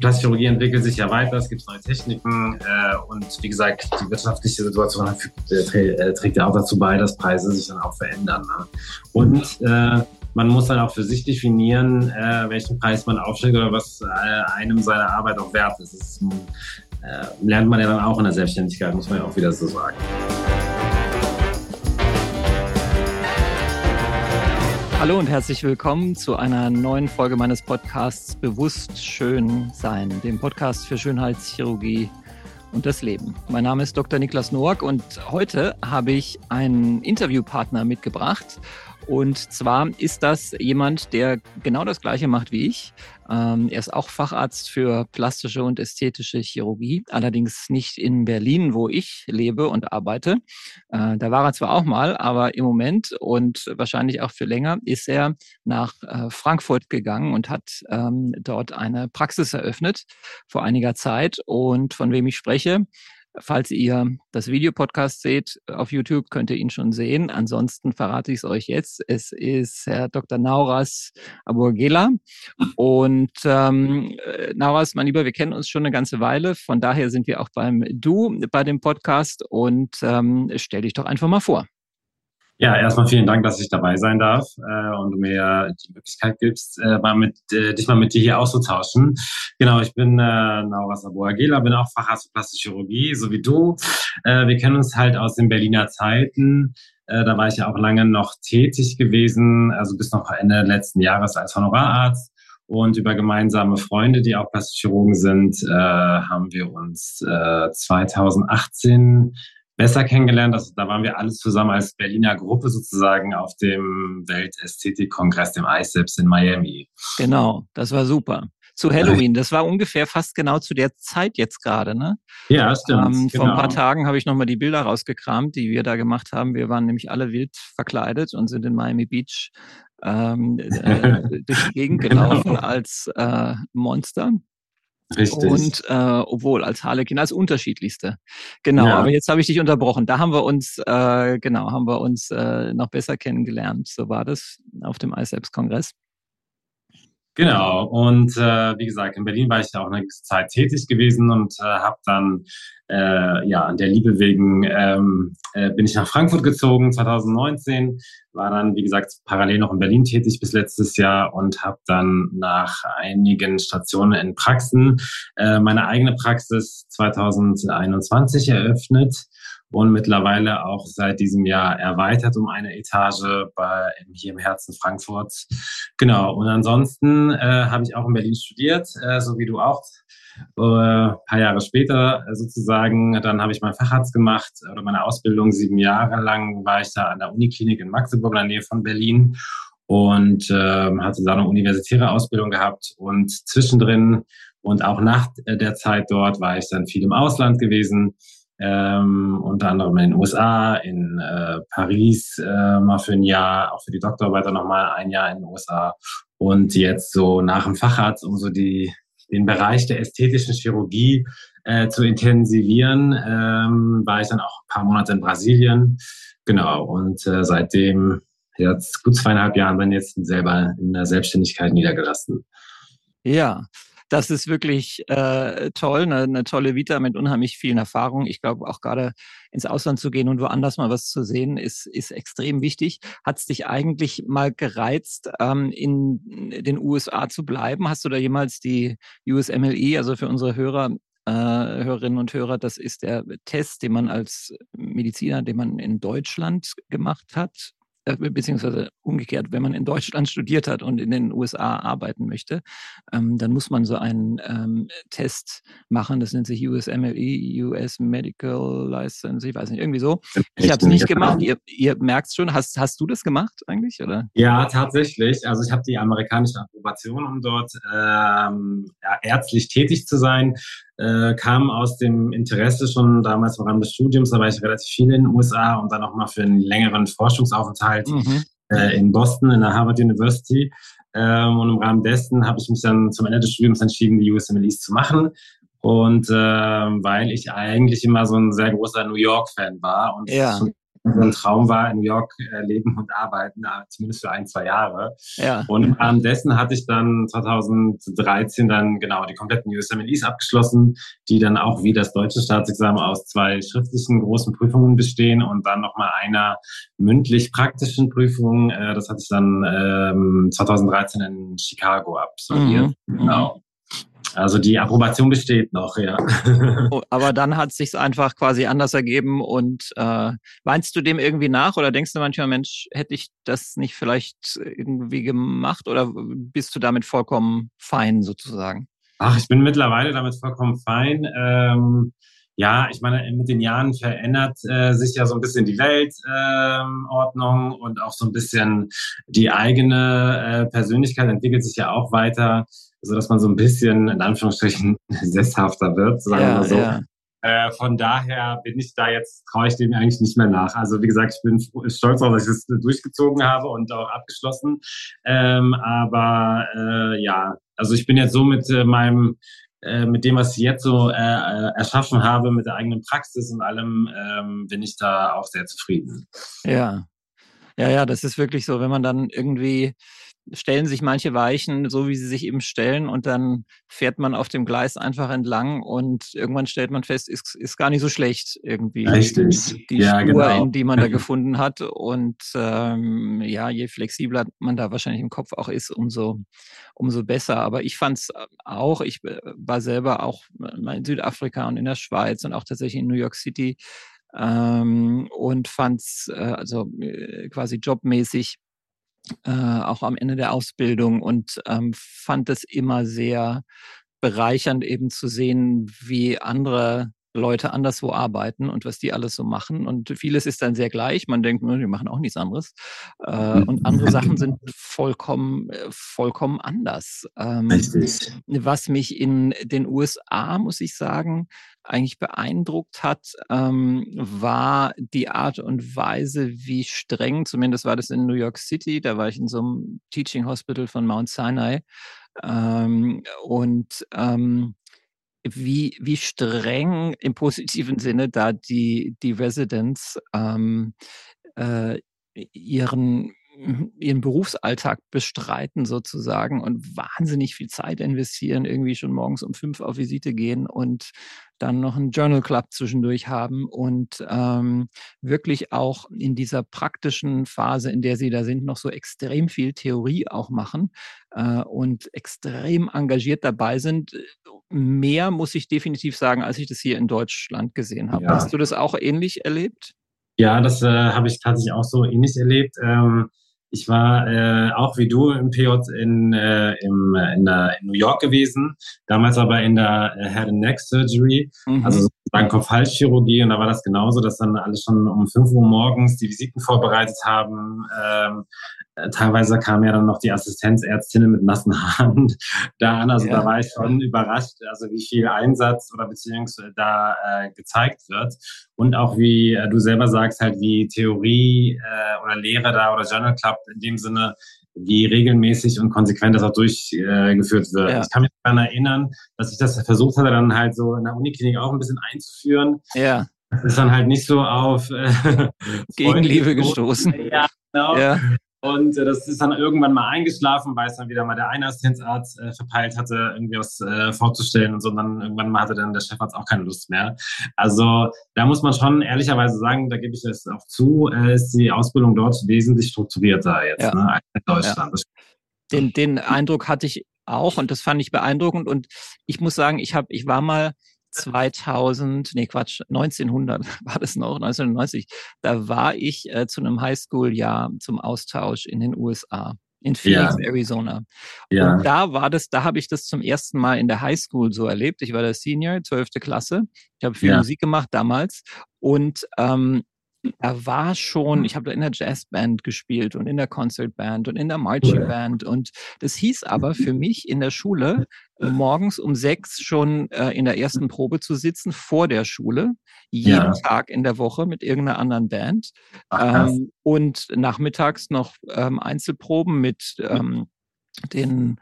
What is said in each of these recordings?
Plastikchirurgie entwickelt sich ja weiter, es gibt neue Techniken äh, und wie gesagt, die wirtschaftliche Situation äh, trägt ja auch dazu bei, dass Preise sich dann auch verändern. Ne? Und äh, man muss dann auch für sich definieren, äh, welchen Preis man aufschlägt oder was äh, einem seine Arbeit auch wert ist. Das ist, äh, lernt man ja dann auch in der Selbstständigkeit, muss man ja auch wieder so sagen. Hallo und herzlich willkommen zu einer neuen Folge meines Podcasts Bewusst Schön Sein, dem Podcast für Schönheitschirurgie und das Leben. Mein Name ist Dr. Niklas Noack und heute habe ich einen Interviewpartner mitgebracht und zwar ist das jemand, der genau das Gleiche macht wie ich. Ähm, er ist auch Facharzt für plastische und ästhetische Chirurgie, allerdings nicht in Berlin, wo ich lebe und arbeite. Äh, da war er zwar auch mal, aber im Moment und wahrscheinlich auch für länger ist er nach äh, Frankfurt gegangen und hat ähm, dort eine Praxis eröffnet vor einiger Zeit. Und von wem ich spreche, Falls ihr das Videopodcast seht auf YouTube, könnt ihr ihn schon sehen. Ansonsten verrate ich es euch jetzt. Es ist Herr Dr. Nauras Aburgela. Und ähm, äh, Nauras, mein Lieber, wir kennen uns schon eine ganze Weile. Von daher sind wir auch beim Du bei dem Podcast. Und ähm, stell dich doch einfach mal vor. Ja, erstmal vielen Dank, dass ich dabei sein darf äh, und du mir die Möglichkeit gibst, äh, mal mit, äh, dich mal mit dir hier auszutauschen. Genau, ich bin äh, Naura Saboagela, bin auch Facharzt für Plastische Chirurgie, so wie du. Äh, wir kennen uns halt aus den Berliner Zeiten. Äh, da war ich ja auch lange noch tätig gewesen, also bis noch Ende letzten Jahres als Honorararzt. Und über gemeinsame Freunde, die auch Plastische Chirurgen sind, äh, haben wir uns äh, 2018 besser kennengelernt. Also da waren wir alle zusammen als Berliner Gruppe sozusagen auf dem Weltästhetikkongress, dem ICEPS in Miami. Genau, das war super. Zu Halloween, das war ungefähr fast genau zu der Zeit jetzt gerade, ne? Ja, stimmt. Ähm, genau. Vor ein paar genau. Tagen habe ich nochmal die Bilder rausgekramt, die wir da gemacht haben. Wir waren nämlich alle wild verkleidet und sind in Miami Beach ähm, äh, durch die Gegend genau. gelaufen genau. als äh, Monster. Richtig. Und äh, obwohl als Harlekin als unterschiedlichste. Genau, ja. aber jetzt habe ich dich unterbrochen. Da haben wir uns, äh, genau, haben wir uns äh, noch besser kennengelernt. So war das auf dem ICEPS-Kongress. Genau, und äh, wie gesagt, in Berlin war ich ja auch eine Zeit tätig gewesen und äh, habe dann, äh, ja, an der Liebe wegen ähm, äh, bin ich nach Frankfurt gezogen 2019, war dann, wie gesagt, parallel noch in Berlin tätig bis letztes Jahr und habe dann nach einigen Stationen in Praxen äh, meine eigene Praxis 2021 eröffnet und mittlerweile auch seit diesem Jahr erweitert um eine Etage bei, hier im Herzen Frankfurts. Genau. Und ansonsten äh, habe ich auch in Berlin studiert, äh, so wie du auch. Äh, paar Jahre später äh, sozusagen, dann habe ich meinen Facharzt gemacht oder meine Ausbildung. Sieben Jahre lang war ich da an der Uniklinik in Magdeburg, in der Nähe von Berlin und äh, hatte da eine universitäre Ausbildung gehabt und zwischendrin und auch nach der Zeit dort war ich dann viel im Ausland gewesen ähm, unter anderem in den USA, in äh, Paris äh, mal für ein Jahr, auch für die Doktorarbeit nochmal ein Jahr in den USA und jetzt so nach dem Facharzt, um so die, den Bereich der ästhetischen Chirurgie äh, zu intensivieren, ähm, war ich dann auch ein paar Monate in Brasilien. Genau, und äh, seitdem jetzt gut zweieinhalb Jahren dann jetzt selber in der Selbstständigkeit niedergelassen. Ja, das ist wirklich äh, toll, eine, eine tolle Vita mit unheimlich vielen Erfahrungen. Ich glaube auch gerade ins Ausland zu gehen und woanders mal was zu sehen, ist, ist extrem wichtig. Hat es dich eigentlich mal gereizt, ähm, in den USA zu bleiben? Hast du da jemals die USMLE, also für unsere Hörer, äh, Hörerinnen und Hörer, das ist der Test, den man als Mediziner, den man in Deutschland gemacht hat, beziehungsweise umgekehrt, wenn man in Deutschland studiert hat und in den USA arbeiten möchte, ähm, dann muss man so einen ähm, Test machen. Das nennt sich USMLE, US Medical License, ich weiß nicht, irgendwie so. Ich habe es nicht gemacht. Ihr, ihr merkt schon. Hast, hast du das gemacht eigentlich? Oder? Ja, tatsächlich. Also ich habe die amerikanische Approbation, um dort ähm, ja, ärztlich tätig zu sein äh, kam aus dem Interesse schon damals im Rahmen des Studiums, da war ich relativ viel in den USA und dann auch mal für einen längeren Forschungsaufenthalt mhm. äh, in Boston in der Harvard University. Ähm, und im Rahmen dessen habe ich mich dann zum Ende des Studiums entschieden, die USMLEs zu machen. Und äh, weil ich eigentlich immer so ein sehr großer New York-Fan war und ja. schon so ein Traum war, in New York äh, leben und arbeiten, äh, zumindest für ein, zwei Jahre. Ja. Und währenddessen hatte ich dann 2013 dann genau die kompletten USMLEs abgeschlossen, die dann auch wie das deutsche Staatsexamen aus zwei schriftlichen großen Prüfungen bestehen und dann nochmal einer mündlich-praktischen Prüfung. Äh, das hatte ich dann ähm, 2013 in Chicago absolviert. Mhm. Genau. Also die Approbation besteht noch, ja. Oh, aber dann hat es sich einfach quasi anders ergeben und äh, weinst du dem irgendwie nach oder denkst du manchmal, Mensch, hätte ich das nicht vielleicht irgendwie gemacht oder bist du damit vollkommen fein sozusagen? Ach, ich bin mittlerweile damit vollkommen fein. Ähm, ja, ich meine, mit den Jahren verändert äh, sich ja so ein bisschen die Weltordnung ähm, und auch so ein bisschen die eigene äh, Persönlichkeit entwickelt sich ja auch weiter so dass man so ein bisschen in Anführungsstrichen sesshafter wird, sagen ja, wir mal so. Ja. Äh, von daher bin ich da jetzt, traue ich dem eigentlich nicht mehr nach. Also wie gesagt, ich bin stolz darauf, dass ich das durchgezogen habe und auch abgeschlossen. Ähm, aber äh, ja, also ich bin jetzt so mit äh, meinem äh, mit dem, was ich jetzt so äh, äh, erschaffen habe, mit der eigenen Praxis und allem, ähm, bin ich da auch sehr zufrieden. Ja, ja, ja, das ist wirklich so, wenn man dann irgendwie stellen sich manche Weichen so, wie sie sich eben stellen und dann fährt man auf dem Gleis einfach entlang und irgendwann stellt man fest, ist, ist gar nicht so schlecht irgendwie. Richtig. Die ja, Spur, genau. in die man da gefunden hat und ähm, ja, je flexibler man da wahrscheinlich im Kopf auch ist, umso, umso besser. Aber ich fand es auch, ich äh, war selber auch in Südafrika und in der Schweiz und auch tatsächlich in New York City ähm, und fand es äh, also äh, quasi jobmäßig äh, auch am Ende der Ausbildung und ähm, fand es immer sehr bereichernd eben zu sehen, wie andere Leute anderswo arbeiten und was die alles so machen. Und vieles ist dann sehr gleich. Man denkt, die machen auch nichts anderes. Äh, und andere Sachen sind vollkommen, äh, vollkommen anders. Ähm. Was mich in den USA, muss ich sagen, eigentlich beeindruckt hat, ähm, war die Art und Weise, wie streng, zumindest war das in New York City, da war ich in so einem Teaching Hospital von Mount Sinai. Ähm, und wie, wie streng im positiven Sinne da die, die Residents ähm, äh, ihren, ihren Berufsalltag bestreiten sozusagen und wahnsinnig viel Zeit investieren, irgendwie schon morgens um fünf auf Visite gehen und dann noch einen Journal Club zwischendurch haben und ähm, wirklich auch in dieser praktischen Phase, in der sie da sind, noch so extrem viel Theorie auch machen äh, und extrem engagiert dabei sind. Mehr muss ich definitiv sagen, als ich das hier in Deutschland gesehen habe. Ja. Hast du das auch ähnlich erlebt? Ja, das äh, habe ich tatsächlich auch so ähnlich erlebt. Ähm ich war äh, auch wie du im PJ in, äh, im, in, der, in New York gewesen, damals aber in der äh, Head and Neck Surgery, mhm. also sozusagen Kopf-Hals-Chirurgie und da war das genauso, dass dann alle schon um 5 Uhr morgens die Visiten vorbereitet haben, ähm, äh, teilweise kam ja dann noch die Assistenzärztinnen mit nassen Haaren da an. Also ja. da war ich schon überrascht, also wie viel Einsatz oder beziehungsweise da äh, gezeigt wird. Und auch wie äh, du selber sagst, halt wie Theorie äh, oder Lehre da oder Journal Club in dem Sinne, wie regelmäßig und konsequent das auch durchgeführt wird. Ja. Ich kann mich daran erinnern, dass ich das versucht hatte, dann halt so in der Uniklinik auch ein bisschen einzuführen. Ja. Das ist dann halt nicht so auf äh, Gegenliebe gestoßen. Ja, genau. Ja. Und äh, das ist dann irgendwann mal eingeschlafen, weil es dann wieder mal der eine Assistenzarzt äh, verpeilt hatte, irgendwie was äh, vorzustellen und so. Und dann irgendwann mal hatte dann der Chefarzt auch keine Lust mehr. Also da muss man schon ehrlicherweise sagen, da gebe ich es auch zu, äh, ist die Ausbildung dort wesentlich strukturierter jetzt ja. ne, als in Deutschland. Ja. Den, den Eindruck hatte ich auch und das fand ich beeindruckend. Und ich muss sagen, ich habe, ich war mal 2000, nee Quatsch, 1900 war das noch, 1990, da war ich äh, zu einem Highschool-Jahr zum Austausch in den USA in Phoenix, ja. Arizona. Ja. Und da war das, da habe ich das zum ersten Mal in der Highschool so erlebt. Ich war der Senior, 12. Klasse. Ich habe viel ja. Musik gemacht damals. Und ähm, da war schon, ich habe da in der Jazzband gespielt und in der Concertband und in der Marching Band. Und das hieß aber für mich in der Schule, morgens um sechs schon äh, in der ersten Probe zu sitzen vor der Schule, jeden ja. Tag in der Woche mit irgendeiner anderen Band. Ach, ähm, und nachmittags noch ähm, Einzelproben mit ähm, den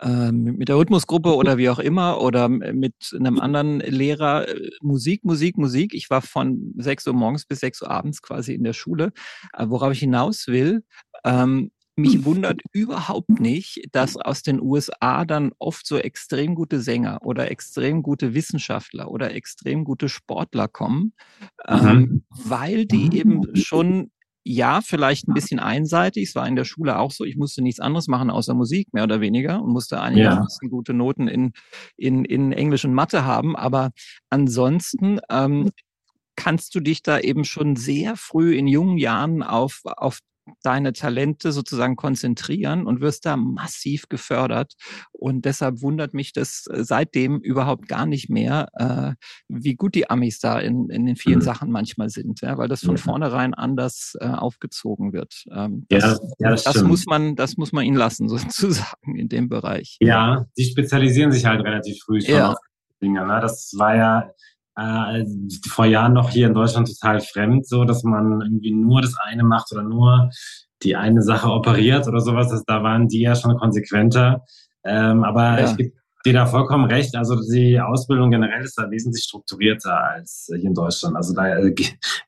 äh, mit der Rhythmusgruppe oder wie auch immer oder mit einem anderen Lehrer äh, Musik, Musik, Musik. Ich war von 6 Uhr morgens bis 6 Uhr abends quasi in der Schule. Äh, worauf ich hinaus will, ähm, mich wundert überhaupt nicht, dass aus den USA dann oft so extrem gute Sänger oder extrem gute Wissenschaftler oder extrem gute Sportler kommen, mhm. ähm, weil die eben schon ja, vielleicht ein bisschen einseitig. Es war in der Schule auch so. Ich musste nichts anderes machen außer Musik, mehr oder weniger, und musste einigermaßen ja. gute Noten in, in, in Englisch und Mathe haben. Aber ansonsten ähm, kannst du dich da eben schon sehr früh in jungen Jahren auf, auf deine Talente sozusagen konzentrieren und wirst da massiv gefördert. Und deshalb wundert mich das äh, seitdem überhaupt gar nicht mehr, äh, wie gut die Amis da in, in den vielen mhm. Sachen manchmal sind, ja, weil das von vornherein anders äh, aufgezogen wird. Ähm, das, ja, ja, das, das muss man, das muss man ihnen lassen, sozusagen in dem Bereich. Ja, die spezialisieren sich halt relativ früh schon ja. auf Dinge. Ne? Das war ja äh, vor Jahren noch hier in Deutschland total fremd, so dass man irgendwie nur das eine macht oder nur die eine Sache operiert oder sowas. Das, da waren die ja schon konsequenter. Ähm, aber ja. ich gebe dir da vollkommen recht. Also die Ausbildung generell ist da wesentlich strukturierter als hier in Deutschland. Also da äh,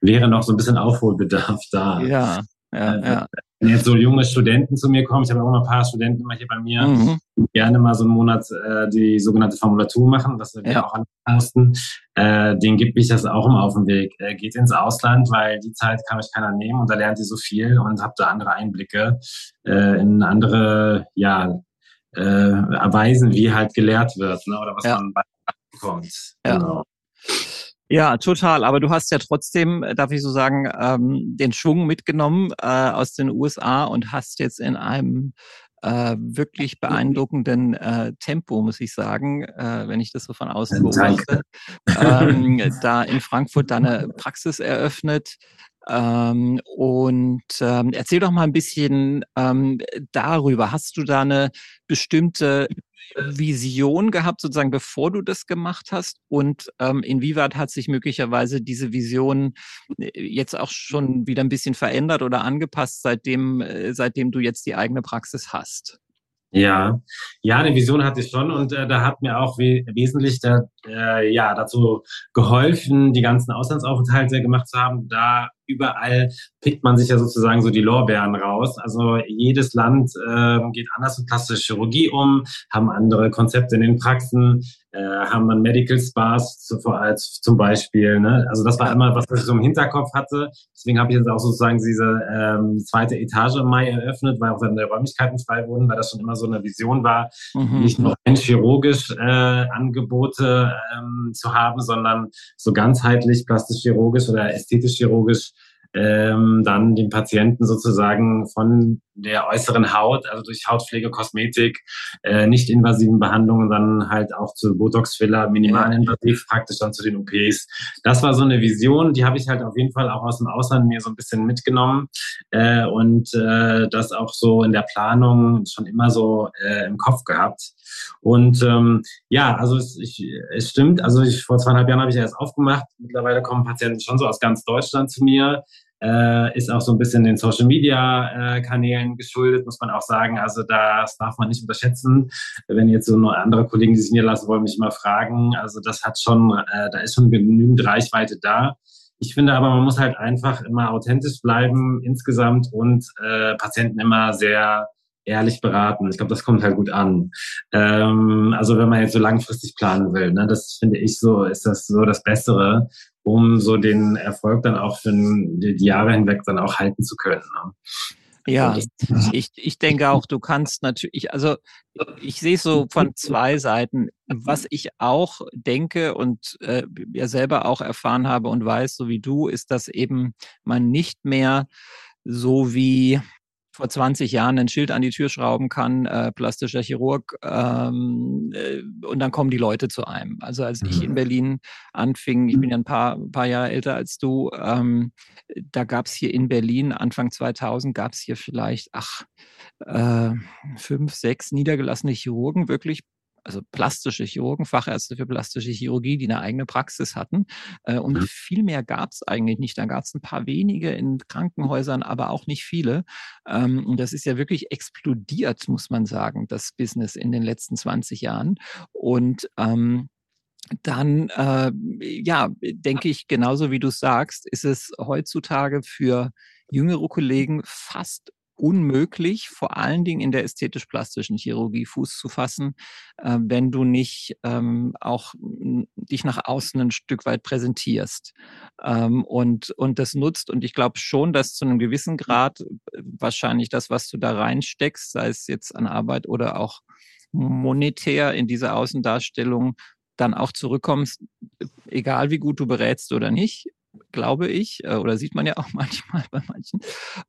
wäre noch so ein bisschen Aufholbedarf da. Ja, ja, äh, ja wenn jetzt so junge Studenten zu mir kommen, ich habe auch mal ein paar Studenten immer hier bei mir, mhm. gerne mal so einen Monat äh, die sogenannte Formulatur machen, was wir ja. auch mussten, äh, den gibt mich das auch immer auf den Weg. Äh, geht ins Ausland, weil die Zeit kann euch keiner nehmen und da lernt ihr so viel und habt da andere Einblicke äh, in andere, ja, äh, Erweisen, wie halt gelehrt wird, ne, oder was ja. man bekommt. Ja. Genau. Ja, total. Aber du hast ja trotzdem, äh, darf ich so sagen, ähm, den Schwung mitgenommen äh, aus den USA und hast jetzt in einem äh, wirklich beeindruckenden äh, Tempo, muss ich sagen, äh, wenn ich das so von außen beobachte, ähm, da in Frankfurt deine Praxis eröffnet. Ähm, und ähm, erzähl doch mal ein bisschen ähm, darüber. Hast du da eine bestimmte Vision gehabt, sozusagen bevor du das gemacht hast? Und ähm, inwieweit hat sich möglicherweise diese Vision äh, jetzt auch schon wieder ein bisschen verändert oder angepasst, seitdem, äh, seitdem du jetzt die eigene Praxis hast? Ja, ja, eine Vision hatte ich schon und äh, da hat mir auch we wesentlich da, äh, ja, dazu geholfen, die ganzen Auslandsaufenthalte gemacht zu haben. Da überall pickt man sich ja sozusagen so die Lorbeeren raus. Also jedes Land äh, geht anders mit plastischer Chirurgie um, haben andere Konzepte in den Praxen, äh, haben dann Medical Spas zu, als zum Beispiel. Ne? Also das war immer, was ich so im Hinterkopf hatte. Deswegen habe ich jetzt auch sozusagen diese ähm, zweite Etage im Mai eröffnet, weil auch dann die Räumlichkeiten frei wurden, weil das schon immer so eine Vision war, mhm. nicht nur ein chirurgisch äh, Angebote ähm, zu haben, sondern so ganzheitlich plastisch-chirurgisch oder ästhetisch-chirurgisch ähm, dann den Patienten sozusagen von der äußeren Haut, also durch Hautpflege, Kosmetik, äh, nicht invasiven Behandlungen, dann halt auch zu Botox-Filler, minimalinvasiv, praktisch dann zu den OPs. Das war so eine Vision, die habe ich halt auf jeden Fall auch aus dem Ausland mir so ein bisschen mitgenommen äh, und äh, das auch so in der Planung schon immer so äh, im Kopf gehabt. Und ähm, ja, also es, ich, es stimmt, also ich, vor zweieinhalb Jahren habe ich erst aufgemacht. Mittlerweile kommen Patienten schon so aus ganz Deutschland zu mir äh, ist auch so ein bisschen den Social Media äh, Kanälen geschuldet, muss man auch sagen. Also das darf man nicht unterschätzen. Wenn jetzt so nur andere Kollegen, die sich niederlassen wollen, mich immer fragen. Also das hat schon, äh, da ist schon genügend Reichweite da. Ich finde aber, man muss halt einfach immer authentisch bleiben insgesamt und äh, Patienten immer sehr ehrlich beraten. Ich glaube, das kommt halt gut an. Ähm, also wenn man jetzt so langfristig planen will, ne, das finde ich so, ist das so das Bessere, um so den Erfolg dann auch für die Jahre hinweg dann auch halten zu können. Ne? Ja, ich, ich denke auch, du kannst natürlich, also ich sehe es so von zwei Seiten. Was ich auch denke und äh, ja selber auch erfahren habe und weiß, so wie du, ist, dass eben man nicht mehr so wie vor 20 Jahren ein Schild an die Tür schrauben kann, äh, plastischer Chirurg, ähm, äh, und dann kommen die Leute zu einem. Also als ich in mhm. Berlin anfing, ich bin ja ein paar, paar Jahre älter als du, ähm, da gab es hier in Berlin, Anfang 2000, gab es hier vielleicht, ach, äh, fünf, sechs niedergelassene Chirurgen, wirklich also plastische Chirurgen, Fachärzte für plastische Chirurgie, die eine eigene Praxis hatten. Äh, und mhm. viel mehr gab es eigentlich nicht. Da gab es ein paar wenige in Krankenhäusern, aber auch nicht viele. Ähm, und das ist ja wirklich explodiert, muss man sagen, das Business in den letzten 20 Jahren. Und ähm, dann, äh, ja, denke ich, genauso wie du sagst, ist es heutzutage für jüngere Kollegen fast unmöglich, vor allen Dingen in der ästhetisch-plastischen Chirurgie Fuß zu fassen, äh, wenn du nicht ähm, auch dich nach außen ein Stück weit präsentierst ähm, und, und das nutzt. Und ich glaube schon, dass zu einem gewissen Grad äh, wahrscheinlich das, was du da reinsteckst, sei es jetzt an Arbeit oder auch monetär in diese Außendarstellung, dann auch zurückkommst, egal wie gut du berätst oder nicht, glaube ich, äh, oder sieht man ja auch manchmal bei manchen.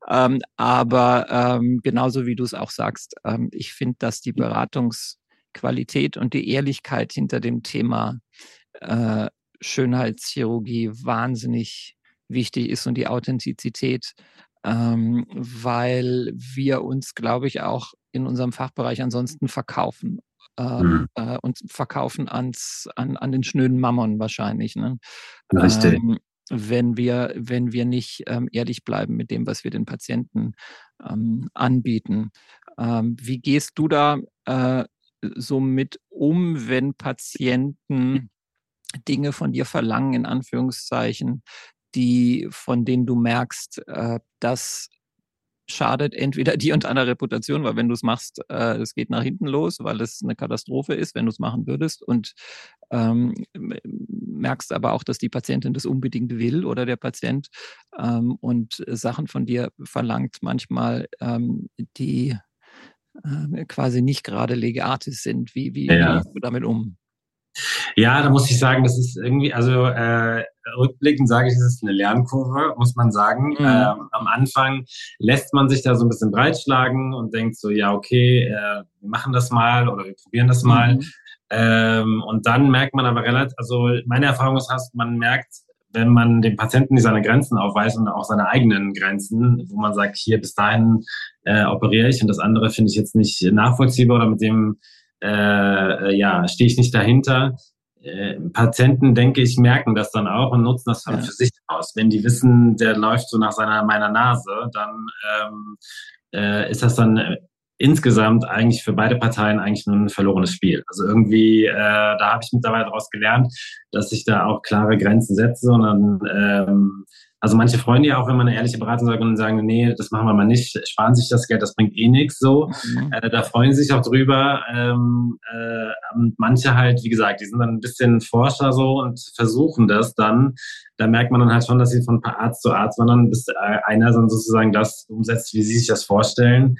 Ähm, aber ähm, genauso wie du es auch sagst, ähm, ich finde, dass die Beratungsqualität und die Ehrlichkeit hinter dem Thema äh, Schönheitschirurgie wahnsinnig wichtig ist und die Authentizität, ähm, weil wir uns, glaube ich, auch in unserem Fachbereich ansonsten verkaufen mhm. äh, und verkaufen ans, an, an den schnöden Mammon wahrscheinlich. Ne? Richtig. Ähm, wenn wir, wenn wir nicht ähm, ehrlich bleiben mit dem, was wir den Patienten ähm, anbieten. Ähm, wie gehst du da äh, so mit um, wenn Patienten Dinge von dir verlangen, in Anführungszeichen, die, von denen du merkst, äh, dass schadet entweder die und deiner Reputation, weil wenn du es machst, äh, es geht nach hinten los, weil es eine Katastrophe ist, wenn du es machen würdest und ähm, merkst aber auch, dass die Patientin das unbedingt will oder der Patient ähm, und Sachen von dir verlangt, manchmal ähm, die äh, quasi nicht gerade legatis sind. Wie, wie, ja. wie gehst du damit um? Ja, da muss ich sagen, das ist irgendwie, also äh, rückblickend sage ich, es ist eine Lernkurve, muss man sagen. Mhm. Ähm, am Anfang lässt man sich da so ein bisschen breitschlagen und denkt so, ja, okay, äh, wir machen das mal oder wir probieren das mal. Mhm. Ähm, und dann merkt man aber relativ, also meine Erfahrung ist, man merkt, wenn man dem Patienten seine Grenzen aufweist und auch seine eigenen Grenzen, wo man sagt, hier bis dahin äh, operiere ich und das andere finde ich jetzt nicht nachvollziehbar oder mit dem äh, ja, stehe ich nicht dahinter. Äh, Patienten, denke ich, merken das dann auch und nutzen das dann ja. für sich aus. Wenn die wissen, der läuft so nach seiner meiner Nase, dann ähm, äh, ist das dann insgesamt eigentlich für beide Parteien eigentlich nur ein verlorenes Spiel. Also irgendwie, äh, da habe ich mittlerweile daraus gelernt, dass ich da auch klare Grenzen setze und dann ähm, also manche freuen ja auch, wenn man eine ehrliche Beratung sagt und sagen, nee, das machen wir mal nicht, sparen sich das Geld, das bringt eh nichts so. Mhm. Äh, da freuen sie sich auch drüber. Ähm, äh, und manche halt, wie gesagt, die sind dann ein bisschen Forscher so und versuchen das dann. Da merkt man dann halt schon, dass sie von Arzt zu Arzt wandern, bis äh, einer dann sozusagen das umsetzt, wie sie sich das vorstellen.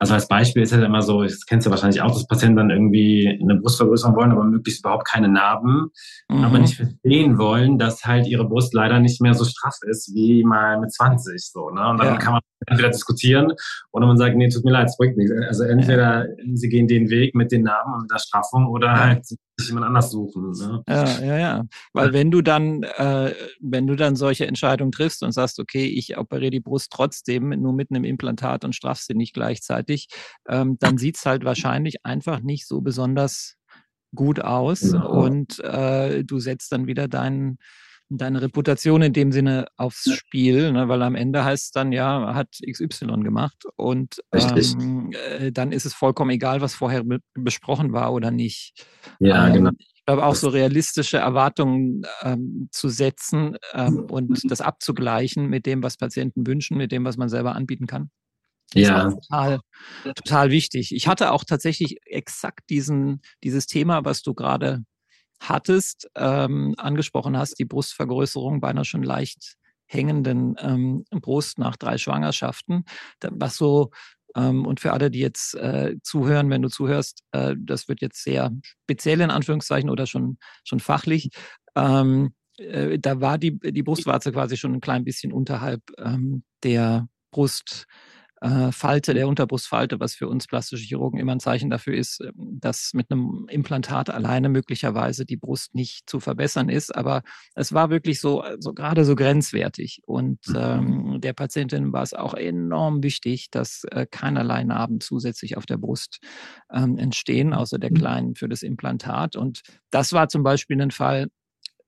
Also als Beispiel ist halt immer so, das kennst du wahrscheinlich auch, dass Patienten dann irgendwie eine Brust vergrößern wollen, aber möglichst überhaupt keine Narben, mhm. aber nicht verstehen wollen, dass halt ihre Brust leider nicht mehr so straff ist wie mal mit 20 so. Ne? Und dann ja. kann man entweder diskutieren oder man sagt, nee, tut mir leid, es bringt nichts. Also entweder ja. sie gehen den Weg mit den Narben und mit der Straffung oder ja. halt jemand anders suchen. Ne? Ja, ja, ja. Weil wenn du dann, äh, wenn du dann solche Entscheidungen triffst und sagst, okay, ich operiere die Brust trotzdem nur mit einem Implantat und straff sie nicht gleichzeitig, ähm, dann sieht es halt wahrscheinlich einfach nicht so besonders gut aus genau. und äh, du setzt dann wieder deinen deine Reputation in dem Sinne aufs Spiel, ne, weil am Ende heißt es dann, ja, hat XY gemacht und ähm, äh, dann ist es vollkommen egal, was vorher be besprochen war oder nicht. Ja, ähm, genau. Ich glaube, auch so realistische Erwartungen ähm, zu setzen ähm, und das abzugleichen mit dem, was Patienten wünschen, mit dem, was man selber anbieten kann. Ja. Total, total wichtig. Ich hatte auch tatsächlich exakt diesen, dieses Thema, was du gerade hattest, ähm, angesprochen hast, die Brustvergrößerung bei einer schon leicht hängenden ähm, Brust nach drei Schwangerschaften, was so ähm, und für alle, die jetzt äh, zuhören, wenn du zuhörst, äh, das wird jetzt sehr speziell in Anführungszeichen oder schon schon fachlich. Ähm, äh, da war die die Brustwarze quasi schon ein klein bisschen unterhalb ähm, der Brust äh, Falte, der Unterbrustfalte, was für uns plastische Chirurgen immer ein Zeichen dafür ist, ähm, dass mit einem Implantat alleine möglicherweise die Brust nicht zu verbessern ist. Aber es war wirklich so, so gerade so grenzwertig. Und mhm. ähm, der Patientin war es auch enorm wichtig, dass äh, keinerlei Narben zusätzlich auf der Brust ähm, entstehen, außer der mhm. kleinen für das Implantat. Und das war zum Beispiel ein Fall,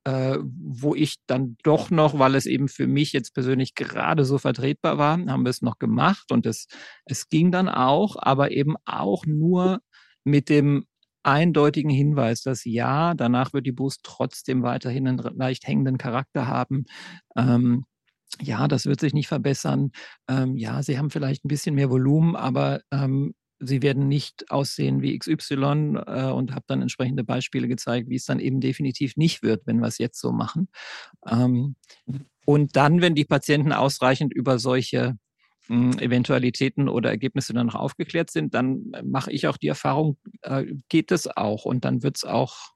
äh, wo ich dann doch noch, weil es eben für mich jetzt persönlich gerade so vertretbar war, haben wir es noch gemacht und es, es ging dann auch, aber eben auch nur mit dem eindeutigen Hinweis, dass ja, danach wird die Brust trotzdem weiterhin einen leicht hängenden Charakter haben. Ähm, ja, das wird sich nicht verbessern. Ähm, ja, sie haben vielleicht ein bisschen mehr Volumen, aber ähm, sie werden nicht aussehen wie XY äh, und habe dann entsprechende Beispiele gezeigt, wie es dann eben definitiv nicht wird, wenn wir es jetzt so machen. Ähm, und dann, wenn die Patienten ausreichend über solche hm, Eventualitäten oder Ergebnisse dann noch aufgeklärt sind, dann mache ich auch die Erfahrung, äh, geht es auch. Und dann wird es auch,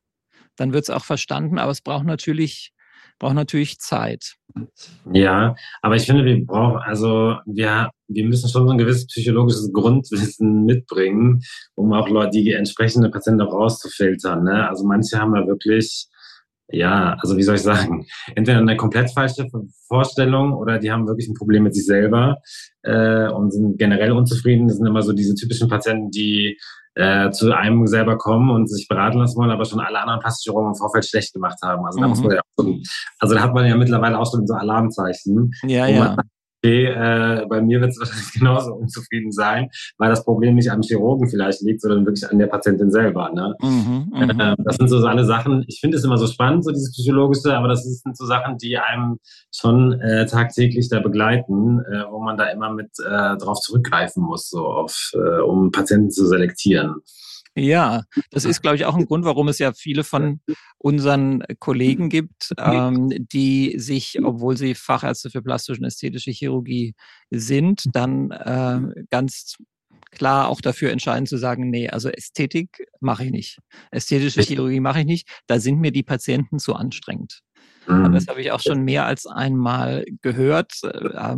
dann wird es auch verstanden, aber es braucht natürlich braucht natürlich Zeit. Ja, aber ich finde, wir brauchen, also wir, wir müssen schon so ein gewisses psychologisches Grundwissen mitbringen, um auch Leute, die entsprechende Patienten auch rauszufiltern. Ne? Also manche haben ja wirklich, ja, also wie soll ich sagen, entweder eine komplett falsche Vorstellung oder die haben wirklich ein Problem mit sich selber äh, und sind generell unzufrieden. Das sind immer so diese typischen Patienten, die äh, zu einem selber kommen und sich beraten lassen wollen, aber schon alle anderen Plastikchirurgen im Vorfeld schlecht gemacht haben. Also da muss mhm. man ja also da hat man ja mittlerweile auch schon so Alarmzeichen. Ja, ja okay, äh, bei mir wird es wahrscheinlich genauso unzufrieden sein, weil das Problem nicht am Chirurgen vielleicht liegt, sondern wirklich an der Patientin selber. Ne? Mhm, äh, das sind so alle Sachen, ich finde es immer so spannend, so dieses Psychologische, aber das sind so Sachen, die einem schon äh, tagtäglich da begleiten, äh, wo man da immer mit äh, drauf zurückgreifen muss, so auf, äh, um Patienten zu selektieren. Ja, das ist, glaube ich, auch ein Grund, warum es ja viele von unseren Kollegen gibt, ähm, die sich, obwohl sie Fachärzte für plastische und ästhetische Chirurgie sind, dann äh, ganz klar auch dafür entscheiden zu sagen, nee, also Ästhetik mache ich nicht. Ästhetische Chirurgie mache ich nicht. Da sind mir die Patienten zu anstrengend. Mhm. Das habe ich auch schon mehr als einmal gehört. Äh,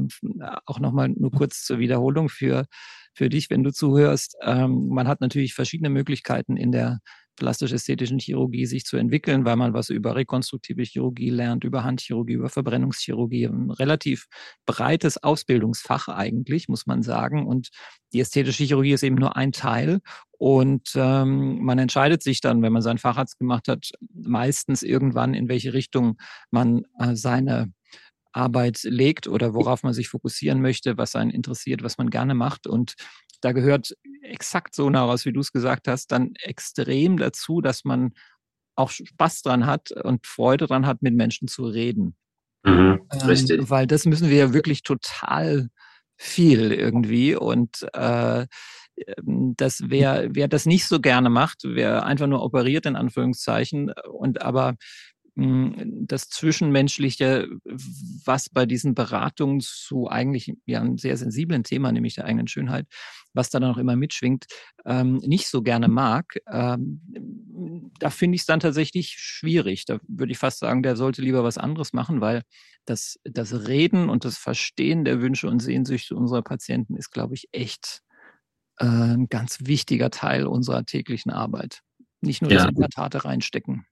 auch nochmal nur kurz zur Wiederholung für für dich, wenn du zuhörst. Ähm, man hat natürlich verschiedene Möglichkeiten in der plastisch-ästhetischen Chirurgie sich zu entwickeln, weil man was über rekonstruktive Chirurgie lernt, über Handchirurgie, über Verbrennungschirurgie. Ein relativ breites Ausbildungsfach eigentlich, muss man sagen. Und die ästhetische Chirurgie ist eben nur ein Teil. Und ähm, man entscheidet sich dann, wenn man seinen Facharzt gemacht hat, meistens irgendwann, in welche Richtung man äh, seine Arbeit legt oder worauf man sich fokussieren möchte, was einen interessiert, was man gerne macht. Und da gehört exakt so nah raus, wie du es gesagt hast, dann extrem dazu, dass man auch Spaß dran hat und Freude dran hat, mit Menschen zu reden. Mhm, ähm, richtig. Ähm, weil das müssen wir ja wirklich total viel irgendwie und äh, ähm, das wer wer das nicht so gerne macht, wer einfach nur operiert in Anführungszeichen und aber das Zwischenmenschliche, was bei diesen Beratungen zu eigentlich ja einem sehr sensiblen Thema, nämlich der eigenen Schönheit, was da dann auch immer mitschwingt, ähm, nicht so gerne mag, ähm, da finde ich es dann tatsächlich schwierig. Da würde ich fast sagen, der sollte lieber was anderes machen, weil das, das Reden und das Verstehen der Wünsche und Sehnsüchte unserer Patienten ist, glaube ich, echt äh, ein ganz wichtiger Teil unserer täglichen Arbeit. Nicht nur ja. das Implantate reinstecken.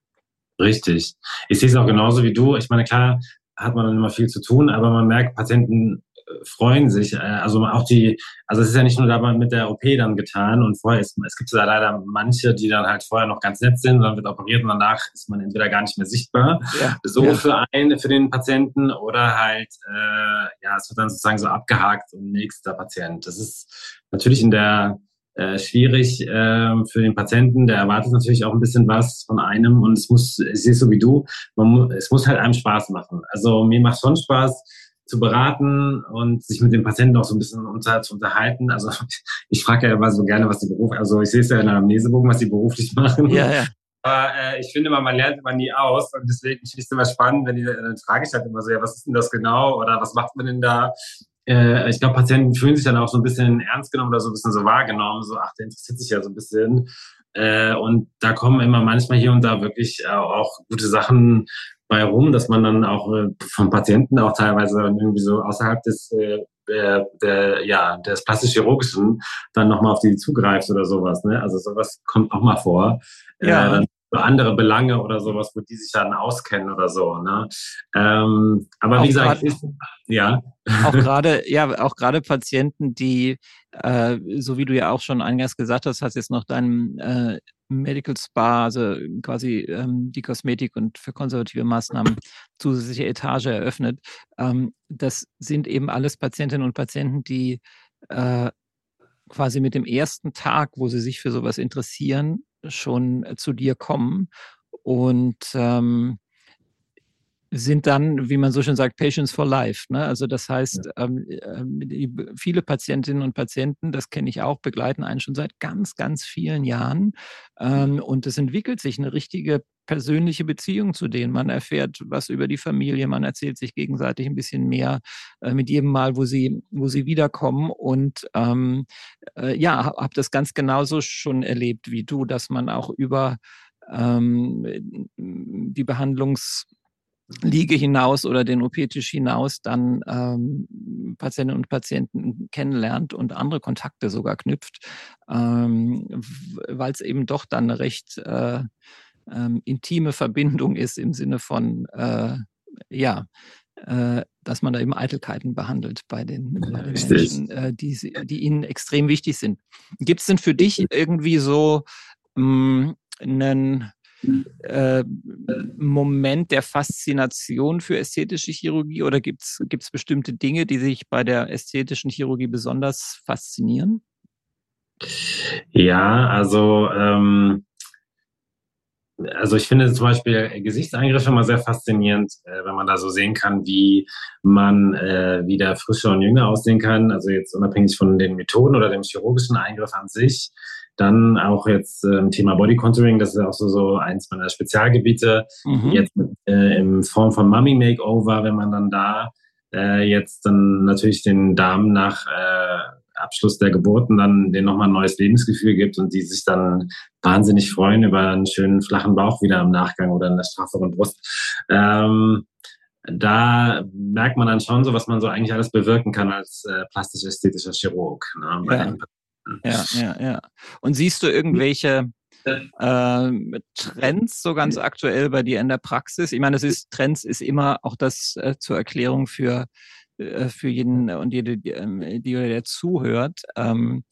Richtig. Ich sehe es auch genauso wie du. Ich meine, klar hat man dann immer viel zu tun, aber man merkt, Patienten äh, freuen sich. Äh, also auch die, also es ist ja nicht nur dabei mit der OP dann getan und vorher ist, es gibt ja leider manche, die dann halt vorher noch ganz nett sind, dann wird operiert und danach ist man entweder gar nicht mehr sichtbar, ja, so ja. für einen, für den Patienten oder halt, äh, ja, es wird dann sozusagen so abgehakt und nächster Patient. Das ist natürlich in der äh, schwierig äh, für den Patienten. Der erwartet natürlich auch ein bisschen was von einem und es muss, ich sehe es so wie du, man, es muss halt einem Spaß machen. Also mir macht schon Spaß zu beraten und sich mit dem Patienten auch so ein bisschen unter, zu unterhalten. Also ich frage ja immer so gerne, was die Beruf, also ich sehe es ja in der Amnesebogen, was die beruflich machen. Ja, ja. Aber äh, ich finde immer, man lernt immer nie aus und deswegen finde ich es immer spannend, wenn die, dann frage ich halt immer so, ja, was ist denn das genau oder was macht man denn da? Äh, ich glaube, Patienten fühlen sich dann auch so ein bisschen ernst genommen oder so ein bisschen so wahrgenommen, so, ach, der interessiert sich ja so ein bisschen. Äh, und da kommen immer manchmal hier und da wirklich äh, auch gute Sachen bei rum, dass man dann auch äh, von Patienten auch teilweise irgendwie so außerhalb des äh, äh, der, ja, des plastisch-chirurgischen dann nochmal auf die zugreift oder sowas. Ne? Also sowas kommt auch mal vor. Ja. Äh, dann andere Belange oder sowas, wo die sich dann auskennen oder so. Ne? Ähm, aber auch wie gesagt, grad, ja. Auch gerade, ja, auch gerade Patienten, die, äh, so wie du ja auch schon eingangs gesagt hast, hast jetzt noch deinen äh, Medical Spa, also quasi ähm, die Kosmetik und für konservative Maßnahmen zusätzliche Etage eröffnet. Ähm, das sind eben alles Patientinnen und Patienten, die äh, quasi mit dem ersten Tag, wo sie sich für sowas interessieren, schon äh, zu dir kommen. Und ähm, sind dann, wie man so schön sagt, Patients for Life. Ne? Also das heißt, ähm, ähm, die, viele Patientinnen und Patienten, das kenne ich auch, begleiten einen schon seit ganz, ganz vielen Jahren. Ähm, und es entwickelt sich eine richtige persönliche Beziehung zu denen. Man erfährt was über die Familie, man erzählt sich gegenseitig ein bisschen mehr äh, mit jedem Mal, wo sie, wo sie wiederkommen. Und ähm, äh, ja, habe das ganz genauso schon erlebt wie du, dass man auch über ähm, die Behandlungs Liege hinaus oder den OP-Tisch hinaus dann ähm, Patientinnen und Patienten kennenlernt und andere Kontakte sogar knüpft, ähm, weil es eben doch dann eine recht äh, ähm, intime Verbindung ist im Sinne von, äh, ja, äh, dass man da eben Eitelkeiten behandelt bei den, bei den Menschen, äh, die, die ihnen extrem wichtig sind. Gibt es denn für dich irgendwie so mh, hm, einen äh, Moment der Faszination für ästhetische Chirurgie oder gibt es bestimmte Dinge, die sich bei der ästhetischen Chirurgie besonders faszinieren? Ja, also ähm, also ich finde zum Beispiel Gesichtseingriffe immer sehr faszinierend, äh, wenn man da so sehen kann, wie man äh, wieder frischer und jünger aussehen kann. Also jetzt unabhängig von den Methoden oder dem chirurgischen Eingriff an sich. Dann auch jetzt äh, Thema Body Contouring, das ist auch so, so eins meiner Spezialgebiete. Mhm. Jetzt äh, in Form von Mummy Makeover, wenn man dann da äh, jetzt dann natürlich den Damen nach äh, Abschluss der Geburten dann denen nochmal ein neues Lebensgefühl gibt und die sich dann wahnsinnig freuen über einen schönen flachen Bauch wieder im Nachgang oder eine strafferen Brust. Ähm, da merkt man dann schon so, was man so eigentlich alles bewirken kann als äh, plastisch-ästhetischer Chirurg. Ne, ja. Ja, ja, ja. Und siehst du irgendwelche äh, Trends so ganz aktuell bei dir in der Praxis? Ich meine, es ist Trends ist immer auch das äh, zur Erklärung für äh, für jeden und jede, die, ähm, die der zuhört. Ähm,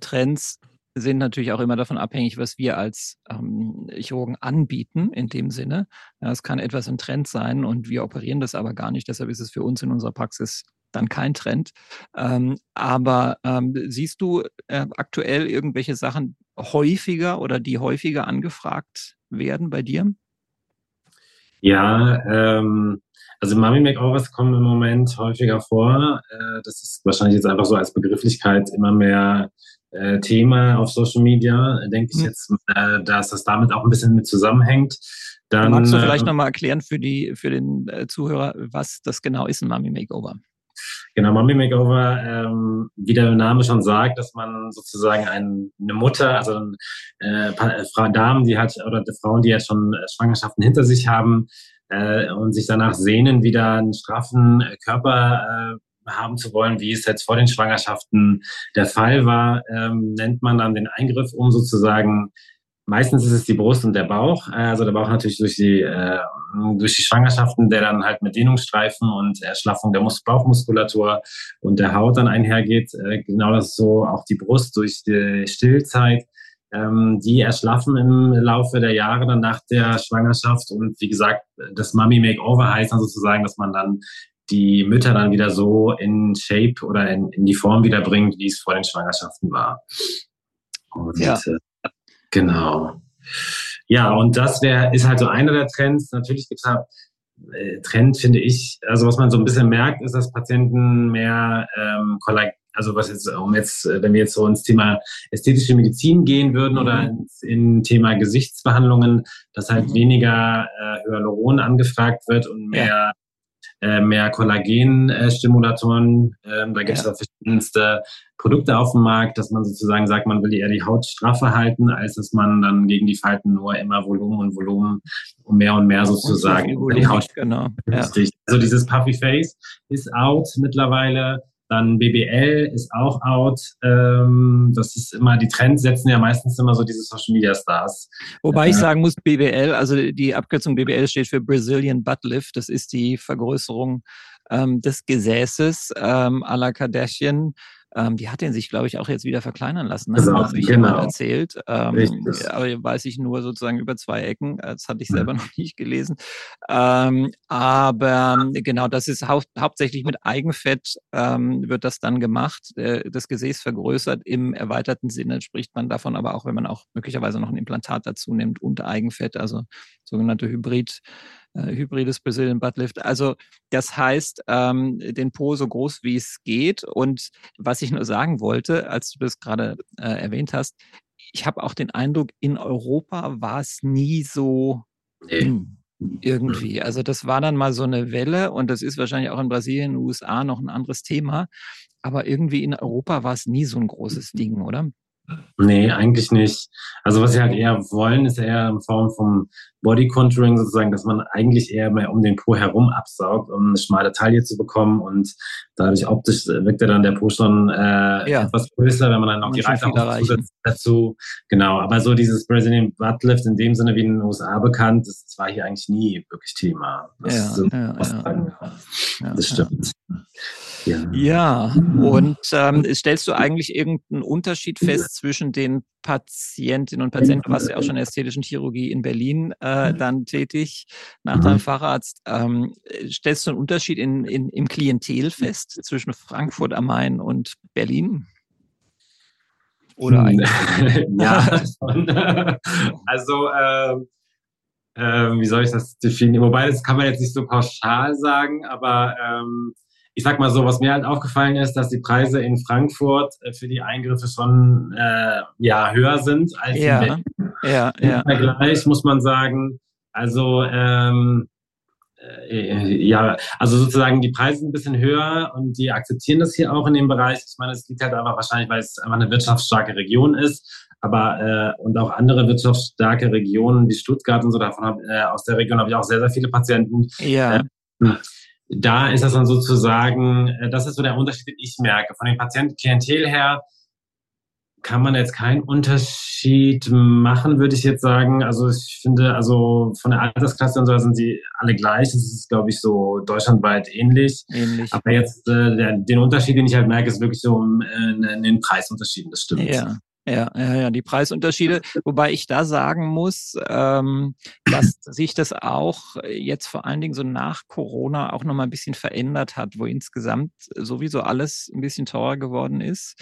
Trends sind natürlich auch immer davon abhängig, was wir als ähm, Chirurgen anbieten in dem Sinne. Ja, es kann etwas ein Trend sein und wir operieren das aber gar nicht. Deshalb ist es für uns in unserer Praxis dann kein Trend. Ähm, aber ähm, siehst du äh, aktuell irgendwelche Sachen häufiger oder die häufiger angefragt werden bei dir? Ja, ähm, also Mami Makeovers kommen im Moment häufiger vor. Äh, das ist wahrscheinlich jetzt einfach so als Begrifflichkeit immer mehr äh, Thema auf Social Media, denke ich mhm. jetzt, äh, dass das damit auch ein bisschen mit zusammenhängt. Dann, Magst du vielleicht äh, nochmal erklären für, die, für den äh, Zuhörer, was das genau ist, ein Mami Makeover? Genau, Mommy Makeover, ähm, wie der Name schon sagt, dass man sozusagen ein, eine Mutter, also äh, äh Frau Damen, die hat, oder Frauen, die jetzt schon Schwangerschaften hinter sich haben, äh, und sich danach sehnen, wieder einen straffen äh, Körper äh, haben zu wollen, wie es jetzt vor den Schwangerschaften der Fall war, ähm, nennt man dann den Eingriff um sozusagen Meistens ist es die Brust und der Bauch. Äh, also der Bauch natürlich durch die, äh, durch die Schwangerschaften, der dann halt mit Dehnungsstreifen und Erschlaffung der Mus Bauchmuskulatur und der Haut dann einhergeht. Äh, genau das ist so auch die Brust durch die Stillzeit ähm, die erschlaffen im Laufe der Jahre dann nach der Schwangerschaft. Und wie gesagt, das Mummy Makeover heißt dann sozusagen, dass man dann die Mütter dann wieder so in Shape oder in, in die Form wieder bringt, wie es vor den Schwangerschaften war. Und, ja. Äh, genau. Ja, und das wäre, ist halt so einer der Trends. Natürlich gibt es äh, Trend, finde ich, also was man so ein bisschen merkt, ist, dass Patienten mehr ähm, also was jetzt, um jetzt, äh, wenn wir jetzt so ins Thema ästhetische Medizin gehen würden mhm. oder ins in Thema Gesichtsbehandlungen, dass halt mhm. weniger äh, Hyaluron angefragt wird und mehr. Äh, mehr Kollagenstimulatoren. Äh, ähm, da gibt es ja. verschiedenste Produkte auf dem Markt, dass man sozusagen sagt, man will eher die Haut straffer halten, als dass man dann gegen die Falten nur immer Volumen und Volumen und mehr und mehr sozusagen und die Haut. Genau. Ja. Also dieses Puffy Face ist out mittlerweile Dann BBL ist auch out. Ähm, das ist immer, die Trends setzen ja meistens immer so diese Social Media Stars. Wobei ich sagen muss, BBL, also die Abkürzung BBL steht für Brazilian Butt Lift. Das ist die Vergrößerung ähm, des Gesäßes ähm, à la Kardashian. Ähm, die hat den sich, glaube ich, auch jetzt wieder verkleinern lassen. Ne? Also, hat sich genau. jemand erzählt. Ähm, aber weiß ich nur sozusagen über zwei Ecken. Das hatte ich selber noch nicht gelesen. Ähm, aber genau, das ist hau hauptsächlich mit Eigenfett ähm, wird das dann gemacht. Äh, das Gesäß vergrößert im erweiterten Sinne spricht man davon, aber auch wenn man auch möglicherweise noch ein Implantat dazu nimmt und Eigenfett, also sogenannte Hybrid äh, hybrides Brazilian Buttlift. Also das heißt, ähm, den Po so groß wie es geht. Und was ich nur sagen wollte, als du das gerade äh, erwähnt hast, ich habe auch den Eindruck, in Europa war es nie so nee. Irgendwie. Also das war dann mal so eine Welle und das ist wahrscheinlich auch in Brasilien, USA noch ein anderes Thema. Aber irgendwie in Europa war es nie so ein großes Ding, oder? Nee, eigentlich nicht. Also was sie halt eher wollen, ist eher in Form vom Body Contouring sozusagen, dass man eigentlich eher mehr um den Po herum absaugt, um eine schmale Taille zu bekommen und dadurch optisch wirkt ja dann der Po schon äh, ja. etwas größer, wenn man dann noch die Reiter dazu. Genau, aber so dieses Brazilian Buttlift in dem Sinne wie in den USA bekannt, das, war hier eigentlich nie wirklich Thema. Das, ja, ja, das stimmt. Ja, ja. und ähm, stellst du eigentlich irgendeinen Unterschied fest zwischen den Patientinnen und Patienten? Du warst ja auch schon in der ästhetischen Chirurgie in Berlin äh, dann tätig nach mhm. deinem Facharzt. Ähm, stellst du einen Unterschied in, in, im Klientel fest zwischen Frankfurt am Main und Berlin? Oder hm. eigentlich? ja, also äh, äh, wie soll ich das definieren? Wobei, das kann man jetzt nicht so pauschal sagen, aber ähm, ich sag mal so, was mir halt aufgefallen ist, dass die Preise in Frankfurt äh, für die Eingriffe schon äh, ja höher sind als ja, in Berlin. Ja, ja. Im Vergleich muss man sagen, also ähm, äh, ja, also sozusagen die Preise sind ein bisschen höher und die akzeptieren das hier auch in dem Bereich. Ich meine, es liegt halt einfach wahrscheinlich, weil es einfach eine wirtschaftsstarke Region ist. Aber äh, und auch andere wirtschaftsstarke Regionen wie Stuttgart und so davon hab, äh, aus der Region habe ich auch sehr, sehr viele Patienten. Ja. Äh, da ist das dann sozusagen, äh, das ist so der Unterschied, den ich merke. Von den Patientenklientel her kann man jetzt keinen Unterschied machen, würde ich jetzt sagen. Also ich finde, also von der Altersklasse und so sind sie alle gleich. Das ist, glaube ich, so deutschlandweit ähnlich. Ähnlich. Aber jetzt äh, der, den Unterschied, den ich halt merke, ist wirklich so äh, in den Preisunterschieden. Das stimmt. Ja. Ja, ja, ja, die Preisunterschiede. Wobei ich da sagen muss, ähm, dass sich das auch jetzt vor allen Dingen so nach Corona auch nochmal ein bisschen verändert hat, wo insgesamt sowieso alles ein bisschen teurer geworden ist.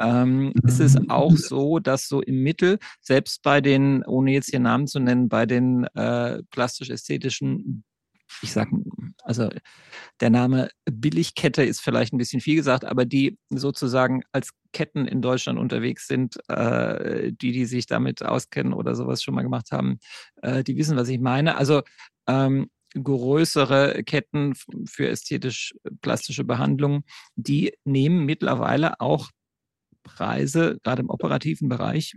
Ähm, ist es auch so, dass so im Mittel, selbst bei den, ohne jetzt hier Namen zu nennen, bei den äh, plastisch-ästhetischen ich sag, also der Name Billigkette ist vielleicht ein bisschen viel gesagt, aber die sozusagen als Ketten in Deutschland unterwegs sind, äh, die, die sich damit auskennen oder sowas schon mal gemacht haben, äh, die wissen, was ich meine. Also ähm, größere Ketten für ästhetisch-plastische Behandlungen, die nehmen mittlerweile auch Preise, gerade im operativen Bereich,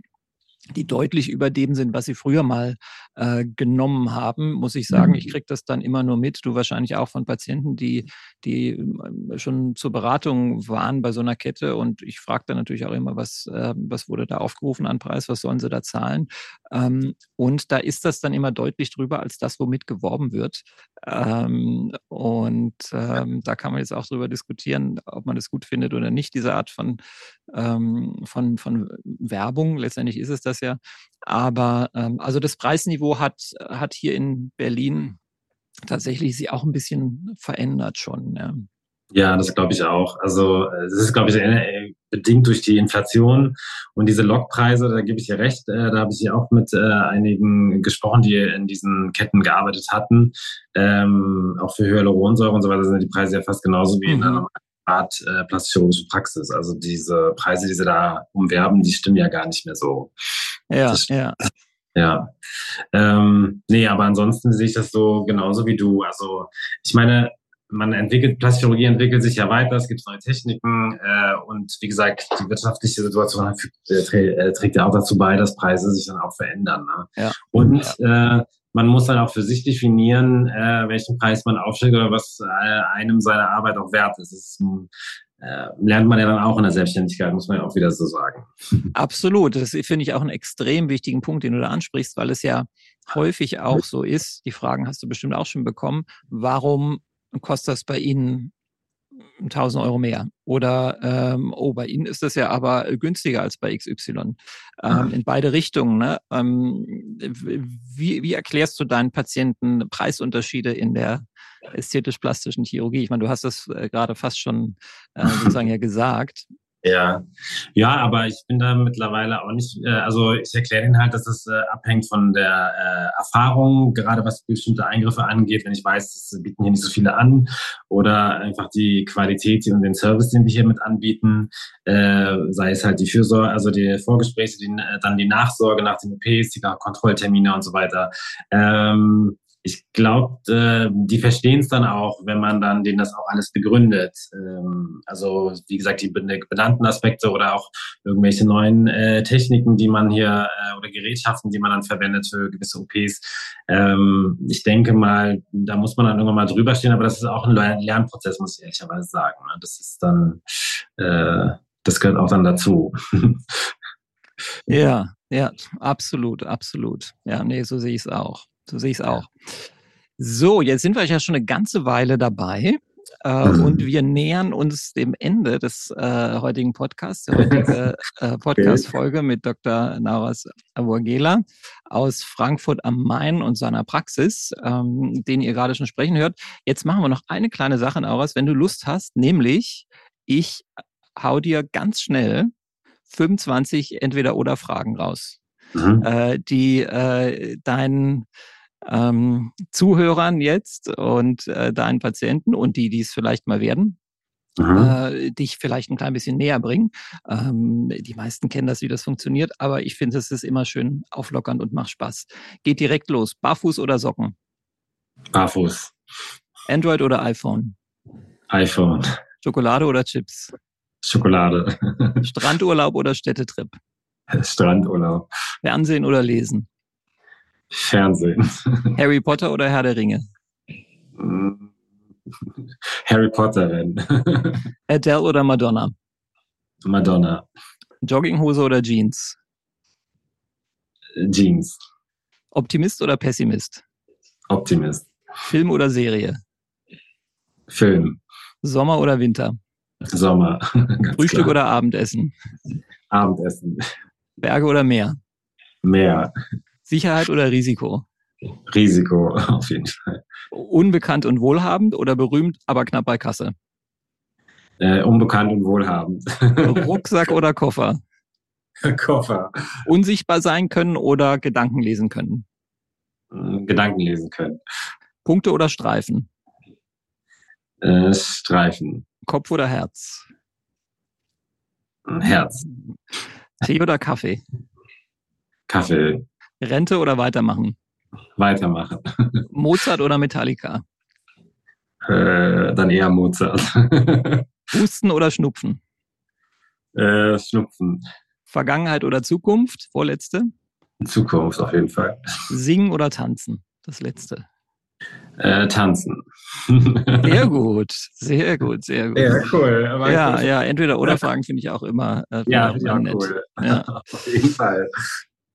die deutlich über dem sind, was sie früher mal äh, genommen haben, muss ich sagen. Ich mhm. kriege das dann immer nur mit. Du wahrscheinlich auch von Patienten, die, die ähm, schon zur Beratung waren bei so einer Kette. Und ich frage dann natürlich auch immer, was, äh, was wurde da aufgerufen an Preis, was sollen sie da zahlen? Ähm, und da ist das dann immer deutlich drüber als das, womit geworben wird. Ähm, und ähm, da kann man jetzt auch drüber diskutieren, ob man das gut findet oder nicht, diese Art von, von, von Werbung. Letztendlich ist es das ja. Aber also das Preisniveau hat, hat hier in Berlin tatsächlich sich auch ein bisschen verändert schon. Ja. Ja, das glaube ich auch. Also es ist, glaube ich, äh, bedingt durch die Inflation und diese Lockpreise, da gebe ich dir recht, äh, da habe ich ja auch mit äh, einigen gesprochen, die in diesen Ketten gearbeitet hatten. Ähm, auch für Hyaluronsäure und so weiter sind die Preise ja fast genauso wie mhm. in einer Art äh, plastische Praxis. Also diese Preise, die sie da umwerben, die stimmen ja gar nicht mehr so. Ja, ja. Ja. Ähm, nee, aber ansonsten sehe ich das so genauso wie du. Also ich meine, man entwickelt, Plastikchirurgie entwickelt sich ja weiter, es gibt neue Techniken äh, und wie gesagt, die wirtschaftliche Situation äh, äh, trägt ja auch dazu bei, dass Preise sich dann auch verändern. Ne? Ja. Und ja. Äh, man muss dann auch für sich definieren, äh, welchen Preis man aufschlägt oder was äh, einem seine Arbeit auch wert ist. ist äh, lernt man ja dann auch in der Selbstständigkeit, muss man ja auch wieder so sagen. Absolut. Das finde ich auch einen extrem wichtigen Punkt, den du da ansprichst, weil es ja häufig auch so ist. Die Fragen hast du bestimmt auch schon bekommen. Warum kostet das bei Ihnen 1000 Euro mehr. Oder, ähm, oh, bei Ihnen ist das ja aber günstiger als bei XY. Ähm, in beide Richtungen. Ne? Ähm, wie, wie erklärst du deinen Patienten Preisunterschiede in der ästhetisch-plastischen Chirurgie? Ich meine, du hast das äh, gerade fast schon äh, sozusagen ja gesagt. Ja, ja, aber ich bin da mittlerweile auch nicht, äh, also ich erkläre Ihnen halt, dass es äh, abhängt von der äh, Erfahrung, gerade was bestimmte Eingriffe angeht, wenn ich weiß, es bieten hier nicht so viele an oder einfach die Qualität und den Service, den wir hier mit anbieten, äh, sei es halt die Fürsorge, also die Vorgespräche, die, äh, dann die Nachsorge nach den OPs, die Kontrolltermine und so weiter. Ähm, ich glaube, äh, die verstehen es dann auch, wenn man dann denen das auch alles begründet. Ähm, also wie gesagt, die benannten Aspekte oder auch irgendwelche neuen äh, Techniken, die man hier äh, oder Gerätschaften, die man dann verwendet für gewisse OPs. Ähm, ich denke mal, da muss man dann irgendwann mal drüber stehen, aber das ist auch ein Lernprozess, muss ich ehrlicherweise sagen. Ne? Das ist dann, äh, das gehört auch dann dazu. ja, ja, absolut, absolut. Ja, nee, so sehe ich es auch. So sehe ich es auch. So, jetzt sind wir ja schon eine ganze Weile dabei. Äh, mhm. Und wir nähern uns dem Ende des äh, heutigen Podcasts, der heutige äh, Podcast-Folge mit Dr. Nauras Awurgela aus Frankfurt am Main und seiner Praxis, ähm, den ihr gerade schon sprechen hört. Jetzt machen wir noch eine kleine Sache, Nauras, wenn du Lust hast, nämlich ich hau dir ganz schnell 25 Entweder-Oder-Fragen raus, mhm. äh, die äh, deinen ähm, Zuhörern jetzt und äh, deinen Patienten und die, die es vielleicht mal werden, mhm. äh, dich vielleicht ein klein bisschen näher bringen. Ähm, die meisten kennen das, wie das funktioniert, aber ich finde, es ist immer schön auflockernd und macht Spaß. Geht direkt los. Barfuß oder Socken? Barfuß. Android oder iPhone? iPhone. Schokolade oder Chips? Schokolade. Strandurlaub oder Städtetrip? Strandurlaub. Fernsehen oder Lesen? Fernsehen. Harry Potter oder Herr der Ringe? Harry Potter wenn. Adele oder Madonna? Madonna. Jogginghose oder Jeans? Jeans. Optimist oder Pessimist? Optimist. Film oder Serie? Film. Sommer oder Winter? Sommer. Frühstück klar. oder Abendessen? Abendessen. Berge oder Meer? Meer. Sicherheit oder Risiko? Risiko, auf jeden Fall. Unbekannt und wohlhabend oder berühmt, aber knapp bei Kasse? Äh, unbekannt und wohlhabend. Rucksack oder Koffer? Koffer. Unsichtbar sein können oder Gedanken lesen können? Äh, Gedanken lesen können. Punkte oder Streifen? Äh, Streifen. Kopf oder Herz? Herz. Tee oder Kaffee? Kaffee. Rente oder weitermachen? Weitermachen. Mozart oder Metallica? Äh, dann eher Mozart. Husten oder Schnupfen? Äh, Schnupfen. Vergangenheit oder Zukunft? Vorletzte? Zukunft auf jeden Fall. Singen oder tanzen? Das letzte. Äh, tanzen. Sehr gut, sehr gut, sehr gut. Ja, cool. Aber ja, ja, entweder oder Fragen finde ich auch immer, äh, ja, auch immer cool. Ja. Auf jeden Fall.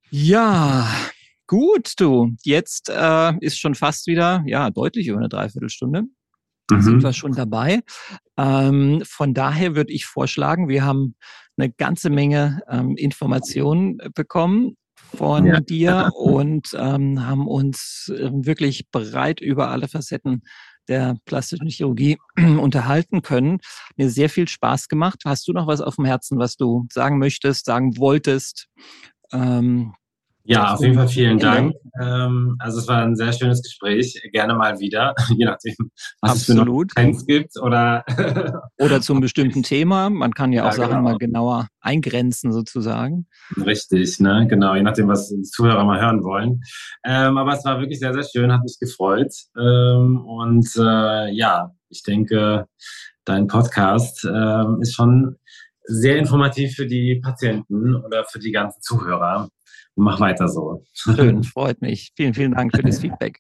Ja, gut, du. Jetzt äh, ist schon fast wieder, ja, deutlich über eine Dreiviertelstunde. Mhm. Sind wir schon dabei. Ähm, von daher würde ich vorschlagen, wir haben eine ganze Menge ähm, Informationen bekommen von ja. dir und ähm, haben uns ähm, wirklich breit über alle Facetten der plastischen Chirurgie unterhalten können. Mir sehr viel Spaß gemacht. Hast du noch was auf dem Herzen, was du sagen möchtest, sagen wolltest? Ähm, ja, auf jeden Fall vielen Dank. Ähm, also es war ein sehr schönes Gespräch. Gerne mal wieder, je nachdem, was Absolut. es für Trends gibt oder oder zum bestimmten Thema. Man kann ja, ja auch Sachen genau. mal genauer eingrenzen sozusagen. Richtig, ne, genau, je nachdem, was die Zuhörer mal hören wollen. Ähm, aber es war wirklich sehr, sehr schön, hat mich gefreut. Ähm, und äh, ja, ich denke, dein Podcast äh, ist schon sehr informativ für die Patienten oder für die ganzen Zuhörer. mach weiter so. Schön, freut mich. Vielen, vielen Dank für das Feedback.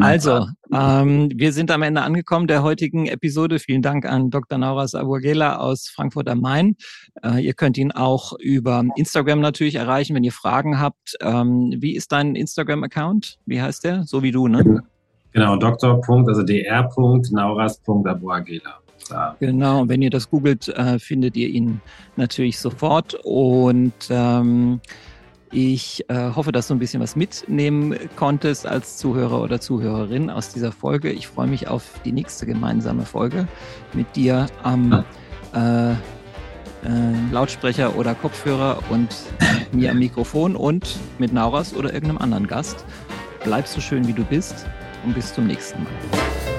Also, ähm, wir sind am Ende angekommen der heutigen Episode. Vielen Dank an Dr. Nauras Abuagela aus Frankfurt am Main. Äh, ihr könnt ihn auch über Instagram natürlich erreichen, wenn ihr Fragen habt. Ähm, wie ist dein Instagram-Account? Wie heißt der? So wie du, ne? Genau, Dr. also dr.nauras.abuagela. Da. Genau, und wenn ihr das googelt, äh, findet ihr ihn natürlich sofort. Und ähm, ich äh, hoffe, dass du ein bisschen was mitnehmen konntest als Zuhörer oder Zuhörerin aus dieser Folge. Ich freue mich auf die nächste gemeinsame Folge mit dir am äh, äh, Lautsprecher oder Kopfhörer und mir am Mikrofon und mit Nauras oder irgendeinem anderen Gast. Bleib so schön, wie du bist und bis zum nächsten Mal.